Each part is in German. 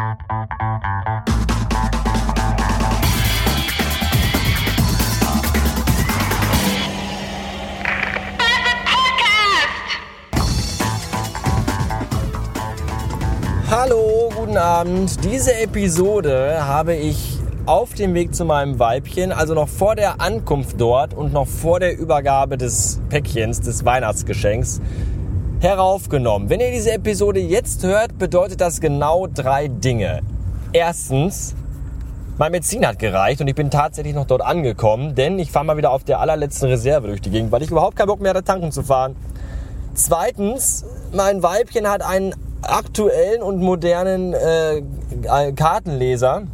Hallo, guten Abend. Diese Episode habe ich auf dem Weg zu meinem Weibchen, also noch vor der Ankunft dort und noch vor der Übergabe des Päckchens, des Weihnachtsgeschenks, heraufgenommen. Wenn ihr diese Episode jetzt hört, bedeutet das genau drei Dinge. Erstens, mein Benzin hat gereicht und ich bin tatsächlich noch dort angekommen, denn ich fahre mal wieder auf der allerletzten Reserve durch die Gegend, weil ich überhaupt keinen Bock mehr hatte, tanken zu fahren. Zweitens, mein Weibchen hat einen aktuellen und modernen äh, Kartenleser,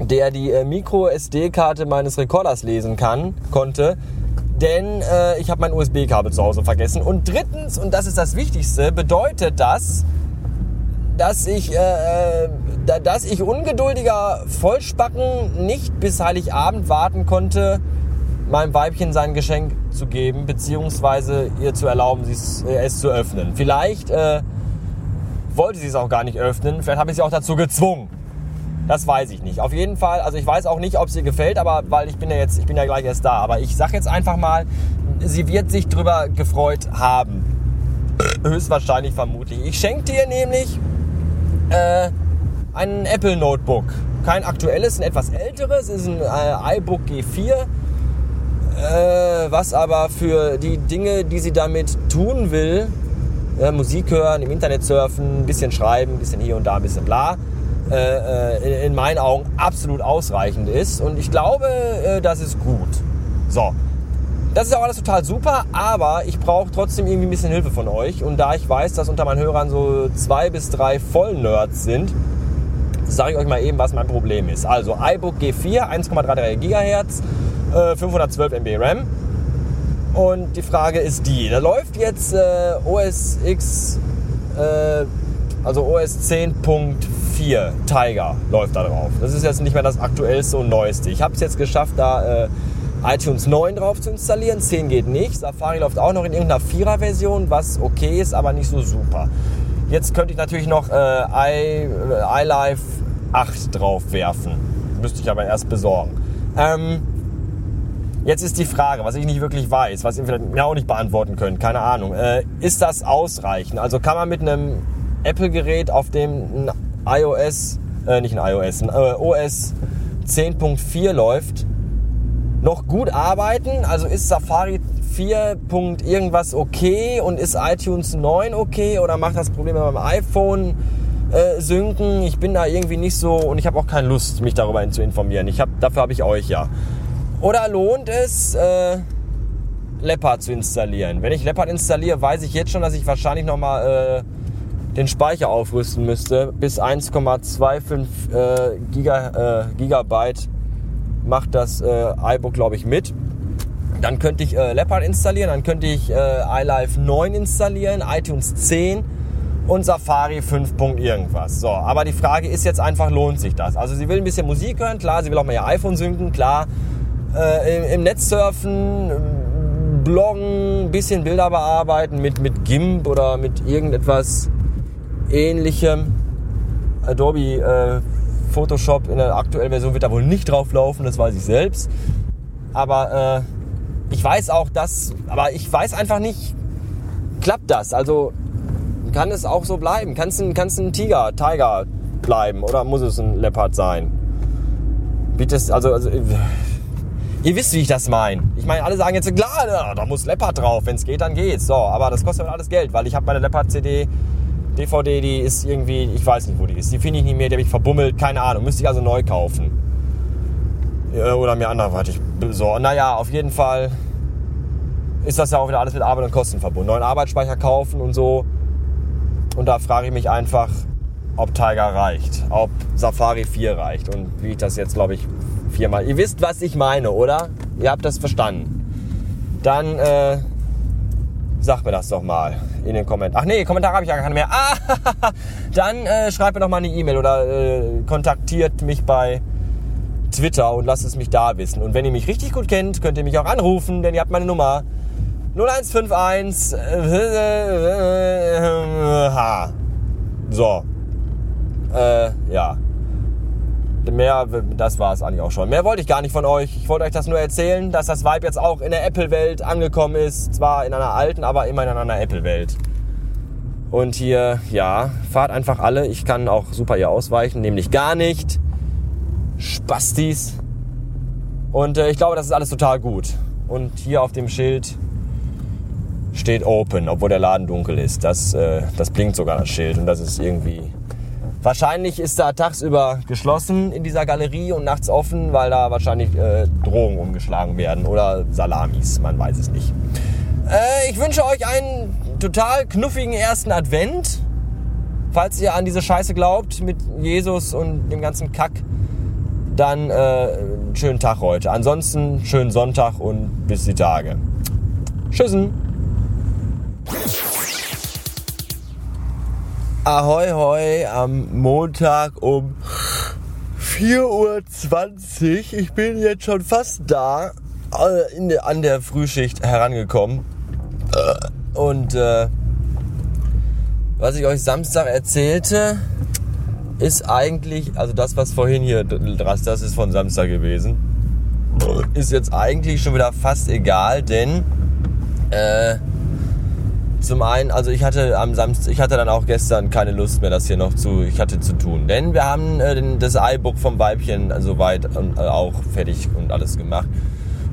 der die äh, Micro-SD-Karte meines Recorders lesen kann, konnte. Denn äh, ich habe mein USB-Kabel zu Hause vergessen. Und drittens, und das ist das Wichtigste, bedeutet das, dass ich, äh, äh dass ich ungeduldiger Vollspacken nicht bis Heiligabend warten konnte, meinem Weibchen sein Geschenk zu geben, beziehungsweise ihr zu erlauben, äh, es zu öffnen. Vielleicht äh, wollte sie es auch gar nicht öffnen. Vielleicht habe ich sie auch dazu gezwungen. Das weiß ich nicht. Auf jeden Fall, also ich weiß auch nicht, ob sie gefällt, aber weil ich bin ja jetzt, ich bin ja gleich erst da. Aber ich sage jetzt einfach mal, sie wird sich drüber gefreut haben. Höchstwahrscheinlich, vermutlich. Ich schenkte ihr nämlich äh, ein Apple Notebook. Kein aktuelles, ein etwas älteres, ist ein äh, iBook G4. Äh, was aber für die Dinge, die sie damit tun will, äh, Musik hören, im Internet surfen, ein bisschen schreiben, ein bisschen hier und da, ein bisschen bla, äh, äh, in meinen Augen absolut ausreichend ist. Und ich glaube, äh, das ist gut. So. Das ist auch alles total super, aber ich brauche trotzdem irgendwie ein bisschen Hilfe von euch. Und da ich weiß, dass unter meinen Hörern so zwei bis drei Vollnerds sind, sage ich euch mal eben, was mein Problem ist. Also iBook G4, 1,33 GHz, 512 MB RAM und die Frage ist die, da läuft jetzt äh, OS X, äh, also OS 10.4 Tiger läuft da drauf. Das ist jetzt nicht mehr das aktuellste und neueste. Ich habe es jetzt geschafft, da äh, iTunes 9 drauf zu installieren. 10 geht nicht. Safari läuft auch noch in irgendeiner 4er Version, was okay ist, aber nicht so super. Jetzt könnte ich natürlich noch äh, iLife 8 drauf werfen. Müsste ich aber erst besorgen. Ähm, Jetzt ist die Frage, was ich nicht wirklich weiß, was ihr vielleicht auch nicht beantworten könnt, keine Ahnung. Äh, ist das ausreichend? Also kann man mit einem Apple-Gerät, auf dem ein iOS, äh, nicht ein iOS, äh, OS 10.4 läuft, noch gut arbeiten? Also ist Safari 4. irgendwas okay und ist iTunes 9 okay oder macht das Problem beim iPhone äh, synken? Ich bin da irgendwie nicht so und ich habe auch keine Lust, mich darüber zu informieren. Ich hab, dafür habe ich euch ja. Oder lohnt es, äh, Leopard zu installieren? Wenn ich Leopard installiere, weiß ich jetzt schon, dass ich wahrscheinlich nochmal äh, den Speicher aufrüsten müsste. Bis 1,25 äh, Giga, äh, Gigabyte macht das äh, iBook, glaube ich, mit. Dann könnte ich äh, Leopard installieren, dann könnte ich äh, iLife 9 installieren, iTunes 10 und Safari 5. irgendwas. So, aber die Frage ist jetzt einfach, lohnt sich das? Also sie will ein bisschen Musik hören, klar, sie will auch mal ihr iPhone synken, klar äh, im, Netz surfen, bloggen, bisschen Bilder bearbeiten mit, mit GIMP oder mit irgendetwas ähnlichem. Adobe äh, Photoshop in der aktuellen Version wird da wohl nicht drauf laufen, das weiß ich selbst. Aber äh, ich weiß auch, dass, aber ich weiß einfach nicht, klappt das? Also kann es auch so bleiben? Kann es ein, kann's ein Tiger, Tiger bleiben oder muss es ein Leopard sein? Bietet also, also Ihr wisst, wie ich das meine. Ich meine, alle sagen jetzt, klar, da muss Leopard drauf. Wenn es geht, dann geht's. So, aber das kostet alles Geld, weil ich habe meine Leopard-CD, DVD, die ist irgendwie, ich weiß nicht, wo die ist. Die finde ich nicht mehr, die habe ich verbummelt, keine Ahnung. Müsste ich also neu kaufen. Oder mir anderweitig besorgen. Naja, auf jeden Fall ist das ja auch wieder alles mit Arbeit und Kosten verbunden. Neuen Arbeitsspeicher kaufen und so. Und da frage ich mich einfach, ob Tiger reicht, ob Safari 4 reicht und wie ich das jetzt, glaube ich, viermal. Ihr wisst, was ich meine, oder? Ihr habt das verstanden. Dann äh, sagt mir das doch mal in den Kommentaren. Ach nee, Kommentare habe ich ja keine mehr. Ah, dann äh, schreibt mir doch mal eine E-Mail oder äh, kontaktiert mich bei Twitter und lasst es mich da wissen. Und wenn ihr mich richtig gut kennt, könnt ihr mich auch anrufen, denn ihr habt meine Nummer 0151 H. So. Äh, ja. Mehr, das war es eigentlich auch schon. Mehr wollte ich gar nicht von euch. Ich wollte euch das nur erzählen, dass das Vibe jetzt auch in der Apple-Welt angekommen ist. Zwar in einer alten, aber immer in einer Apple-Welt. Und hier, ja, fahrt einfach alle. Ich kann auch super hier ausweichen, nämlich gar nicht. Spastis. Und äh, ich glaube, das ist alles total gut. Und hier auf dem Schild steht Open, obwohl der Laden dunkel ist. Das, äh, das blinkt sogar das Schild und das ist irgendwie... Wahrscheinlich ist da tagsüber geschlossen in dieser Galerie und nachts offen, weil da wahrscheinlich äh, Drogen umgeschlagen werden oder Salamis, man weiß es nicht. Äh, ich wünsche euch einen total knuffigen ersten Advent. Falls ihr an diese Scheiße glaubt mit Jesus und dem ganzen Kack, dann äh, schönen Tag heute. Ansonsten schönen Sonntag und bis die Tage. Tschüssen. Ahoi hoi am Montag um 4.20 Uhr. Ich bin jetzt schon fast da äh, der, an der Frühschicht herangekommen. Und äh, was ich euch Samstag erzählte, ist eigentlich, also das, was vorhin hier, das ist von Samstag gewesen, ist jetzt eigentlich schon wieder fast egal, denn äh, zum einen, also ich hatte am Samstag, ich hatte dann auch gestern keine Lust mehr, das hier noch zu, ich hatte zu tun, denn wir haben äh, das iBook vom Weibchen soweit äh, auch fertig und alles gemacht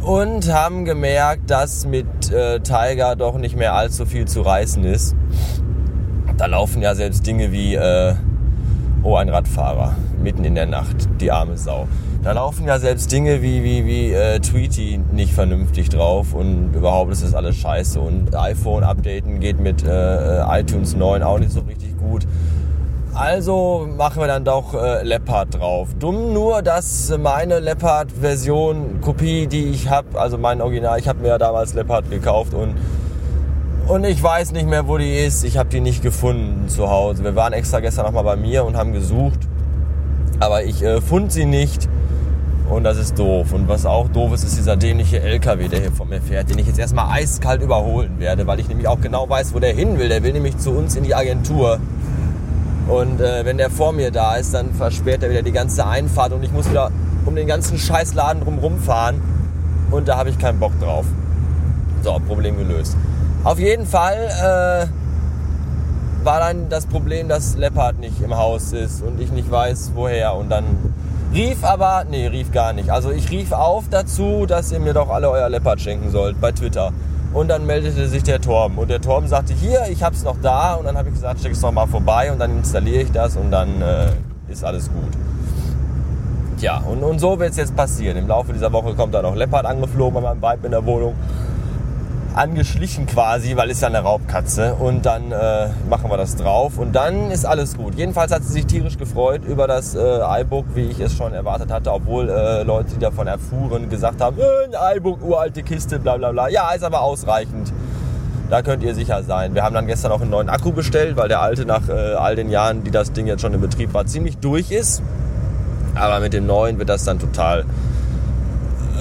und haben gemerkt, dass mit äh, Tiger doch nicht mehr allzu viel zu reißen ist. Da laufen ja selbst Dinge wie, äh, oh, ein Radfahrer, mitten in der Nacht, die arme Sau. Da laufen ja selbst Dinge wie, wie, wie äh, Tweety nicht vernünftig drauf und überhaupt ist das alles scheiße. Und iPhone updaten geht mit äh, äh iTunes 9 auch nicht so richtig gut. Also machen wir dann doch äh, Leopard drauf. Dumm nur, dass meine Leopard-Version, Kopie, die ich habe, also mein Original, ich habe mir ja damals Leopard gekauft und, und ich weiß nicht mehr, wo die ist. Ich habe die nicht gefunden zu Hause. Wir waren extra gestern nochmal bei mir und haben gesucht, aber ich äh, fand sie nicht. Und das ist doof. Und was auch doof ist, ist dieser dämliche LKW, der hier vor mir fährt, den ich jetzt erstmal eiskalt überholen werde, weil ich nämlich auch genau weiß, wo der hin will. Der will nämlich zu uns in die Agentur. Und äh, wenn der vor mir da ist, dann versperrt er wieder die ganze Einfahrt und ich muss wieder um den ganzen Scheißladen drumherum fahren. Und da habe ich keinen Bock drauf. So, Problem gelöst. Auf jeden Fall äh, war dann das Problem, dass Leopard nicht im Haus ist und ich nicht weiß, woher. Und dann rief aber, nee, rief gar nicht. Also ich rief auf dazu, dass ihr mir doch alle euer Leopard schenken sollt bei Twitter. Und dann meldete sich der Torben. Und der Torben sagte, hier, ich hab's noch da. Und dann habe ich gesagt, schick es doch mal vorbei und dann installiere ich das und dann äh, ist alles gut. Tja, und, und so wird es jetzt passieren. Im Laufe dieser Woche kommt da noch Leopard angeflogen bei meinem Weib in der Wohnung angeschlichen quasi, weil ist ja eine Raubkatze. Und dann äh, machen wir das drauf und dann ist alles gut. Jedenfalls hat sie sich tierisch gefreut über das äh, iBook, wie ich es schon erwartet hatte, obwohl äh, Leute, die davon erfuhren, gesagt haben, äh, ein iBook, uralte Kiste, bla bla bla. Ja, ist aber ausreichend. Da könnt ihr sicher sein. Wir haben dann gestern auch einen neuen Akku bestellt, weil der alte nach äh, all den Jahren, die das Ding jetzt schon in Betrieb war, ziemlich durch ist. Aber mit dem neuen wird das dann total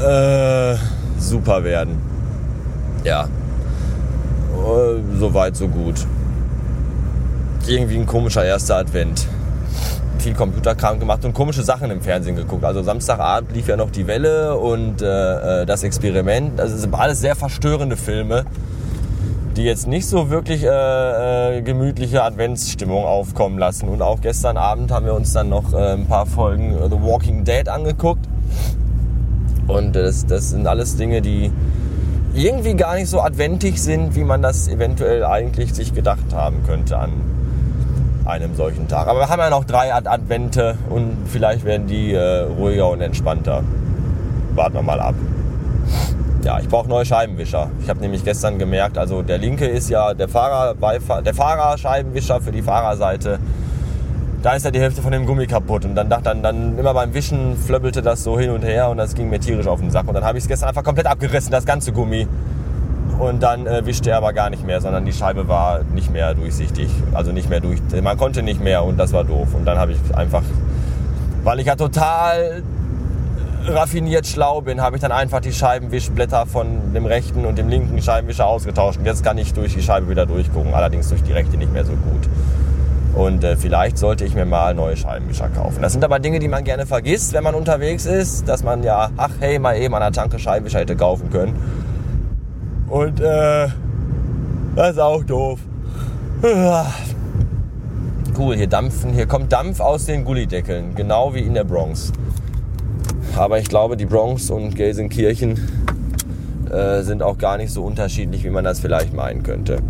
äh, super werden ja, äh, so weit, so gut. Irgendwie ein komischer erster Advent. Viel Computerkram gemacht und komische Sachen im Fernsehen geguckt. Also Samstagabend lief ja noch die Welle und äh, äh das Experiment. Das sind alles sehr verstörende Filme, die jetzt nicht so wirklich äh, äh, gemütliche Adventsstimmung aufkommen lassen. Und auch gestern Abend haben wir uns dann noch äh, ein paar Folgen The Walking Dead angeguckt. Und das, das sind alles Dinge, die irgendwie gar nicht so adventig sind, wie man das eventuell eigentlich sich gedacht haben könnte an einem solchen Tag. Aber wir haben ja noch drei Advente und vielleicht werden die äh, ruhiger und entspannter. Warten wir mal ab. Ja, ich brauche neue Scheibenwischer. Ich habe nämlich gestern gemerkt, also der linke ist ja der Fahrer, der Fahrerscheibenwischer für die Fahrerseite da ist ja die Hälfte von dem Gummi kaputt. Und dann dachte dann, dann immer beim Wischen flöbbelte das so hin und her und das ging mir tierisch auf den Sack. Und dann habe ich es gestern einfach komplett abgerissen, das ganze Gummi. Und dann äh, wischte er aber gar nicht mehr, sondern die Scheibe war nicht mehr durchsichtig. Also nicht mehr durch. Man konnte nicht mehr und das war doof. Und dann habe ich einfach, weil ich ja total raffiniert schlau bin, habe ich dann einfach die Scheibenwischblätter von dem rechten und dem linken Scheibenwischer ausgetauscht. Und jetzt kann ich durch die Scheibe wieder durchgucken, allerdings durch die rechte nicht mehr so gut. Und äh, vielleicht sollte ich mir mal neue Scheibenwischer kaufen. Das sind aber Dinge, die man gerne vergisst, wenn man unterwegs ist, dass man ja, ach hey, mal eben an der Tanke Scheibenwischer hätte kaufen können. Und äh, das ist auch doof. Cool, hier dampfen, hier kommt Dampf aus den Gullideckeln, genau wie in der Bronx. Aber ich glaube, die Bronx und Gelsenkirchen äh, sind auch gar nicht so unterschiedlich, wie man das vielleicht meinen könnte.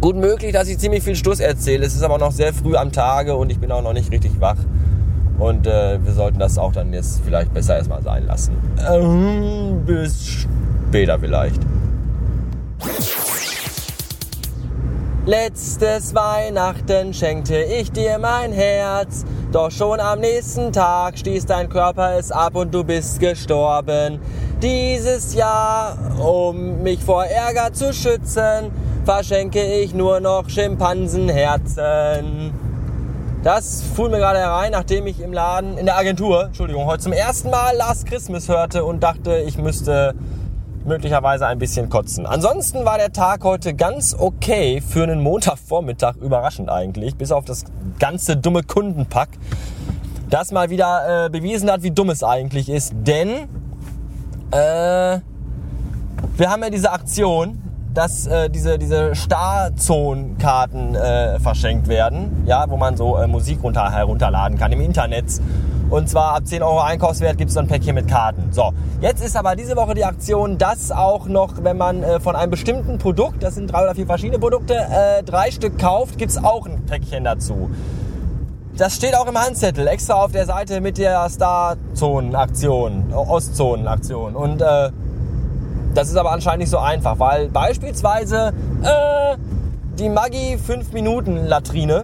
Gut möglich, dass ich ziemlich viel Stuss erzähle. Es ist aber noch sehr früh am Tage und ich bin auch noch nicht richtig wach. Und äh, wir sollten das auch dann jetzt vielleicht besser erstmal sein lassen. Ähm, bis später vielleicht. Letztes Weihnachten schenkte ich dir mein Herz. Doch schon am nächsten Tag stieß dein Körper es ab und du bist gestorben. Dieses Jahr, um mich vor Ärger zu schützen, verschenke ich nur noch Schimpansenherzen. Das fuhr mir gerade herein, nachdem ich im Laden, in der Agentur, Entschuldigung, heute zum ersten Mal Last Christmas hörte und dachte, ich müsste möglicherweise ein bisschen kotzen. Ansonsten war der Tag heute ganz okay für einen Montagvormittag, überraschend eigentlich, bis auf das ganze dumme Kundenpack, das mal wieder äh, bewiesen hat, wie dumm es eigentlich ist. Denn äh, wir haben ja diese Aktion, dass äh, diese, diese Starzonenkarten äh, verschenkt werden, ja, wo man so äh, Musik runter, herunterladen kann im Internet. Und zwar ab 10 Euro Einkaufswert gibt es dann ein Päckchen mit Karten. So, jetzt ist aber diese Woche die Aktion, dass auch noch, wenn man äh, von einem bestimmten Produkt, das sind drei oder vier verschiedene Produkte, äh, drei Stück kauft, gibt es auch ein Päckchen dazu. Das steht auch im Handzettel, extra auf der Seite mit der Starzonen-Aktion, Ostzonen-Aktion. Und äh, das ist aber anscheinend nicht so einfach, weil beispielsweise äh, die Maggi 5 Minuten Latrine